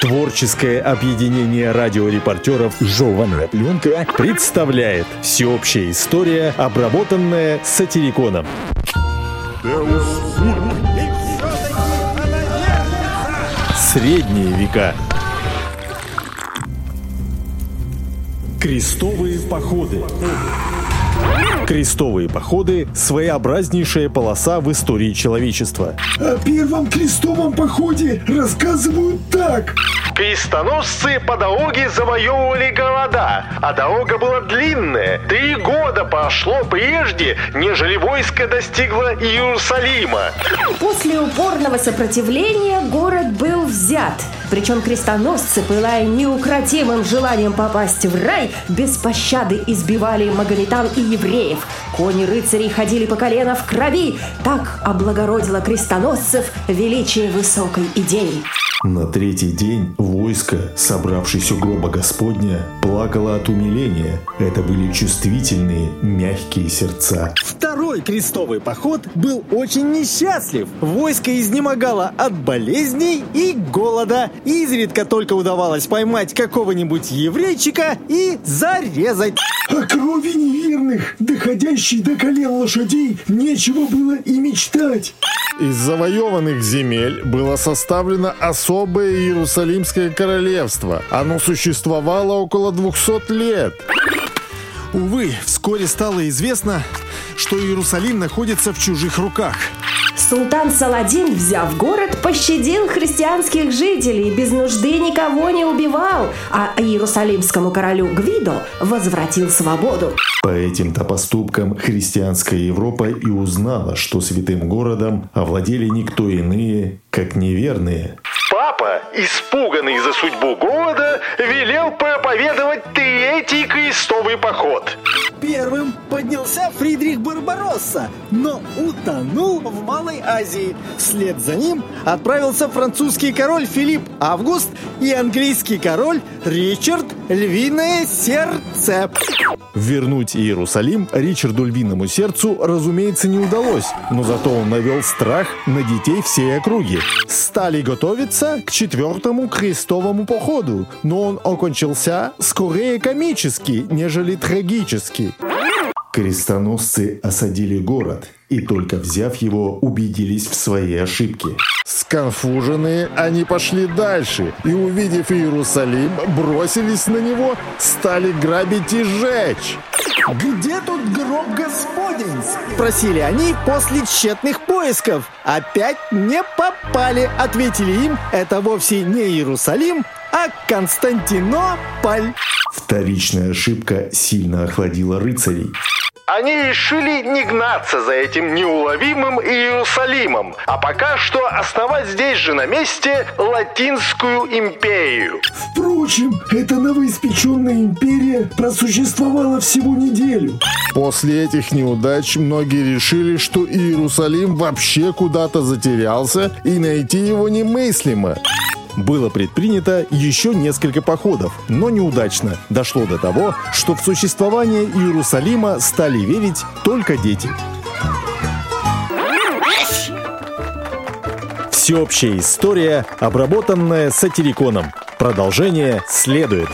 Творческое объединение радиорепортеров «Жеванная пленка» представляет всеобщая история, обработанная сатириконом. Средние века. Крестовые походы. Крестовые походы – своеобразнейшая полоса в истории человечества. О первом крестовом походе рассказывают так. Крестоносцы по дороге завоевывали города, а дорога была длинная. Три года прошло прежде, нежели войско достигло Иерусалима. После упорного сопротивления город был взят. Причем крестоносцы, пылая неукротимым желанием попасть в рай, без пощады избивали магометан и евреев. Кони рыцарей ходили по колено в крови. Так облагородило крестоносцев величие высокой идеи. На третий день войско, собравшись у гроба Господня, плакало от умиления. Это были чувствительные, мягкие сердца. Второй крестовый поход был очень несчастлив. Войско изнемогало от болезней и голода. Изредка только удавалось поймать какого-нибудь еврейчика и зарезать. О крови неверных, доходящей до колен лошадей, нечего было и мечтать. Из завоеванных земель было составлено особое Иерусалимское королевство. Оно существовало около 200 лет. Увы, вскоре стало известно, что Иерусалим находится в чужих руках. Султан Саладин, взяв город, пощадил христианских жителей, без нужды никого не убивал, а иерусалимскому королю Гвидо возвратил свободу. По этим-то поступкам христианская Европа и узнала, что святым городом овладели никто иные, как неверные. Папа, испуганный за судьбу города, велел проповедовать третий крестовый поход. Первым поднялся Фридрих Барбаросса, но утонул в Малой Азии. Вслед за ним отправился французский король Филипп Август и английский король Ричард Львиное Сердце. Вернуть Иерусалим Ричарду Львиному Сердцу, разумеется, не удалось, но зато он навел страх на детей всей округи. Стали готовиться к четвертому крестовому походу, но он окончился скорее комически, нежели трагически. Крестоносцы осадили город и только взяв его, убедились в своей ошибке. Сконфуженные, они пошли дальше и, увидев Иерусалим, бросились на него, стали грабить и сжечь. «Где тут гроб Господень?» – спросили они после тщетных поисков. «Опять не попали», – ответили им. «Это вовсе не Иерусалим, а Константинополь». Вторичная ошибка сильно охладила рыцарей. Они решили не гнаться за этим неуловимым Иерусалимом, а пока что основать здесь же на месте Латинскую империю. Впрочем, эта новоиспеченная империя просуществовала всего неделю. После этих неудач многие решили, что Иерусалим вообще куда-то затерялся и найти его немыслимо. Было предпринято еще несколько походов, но неудачно. Дошло до того, что в существование Иерусалима стали верить только дети. Всеобщая история, обработанная сатириконом. Продолжение следует.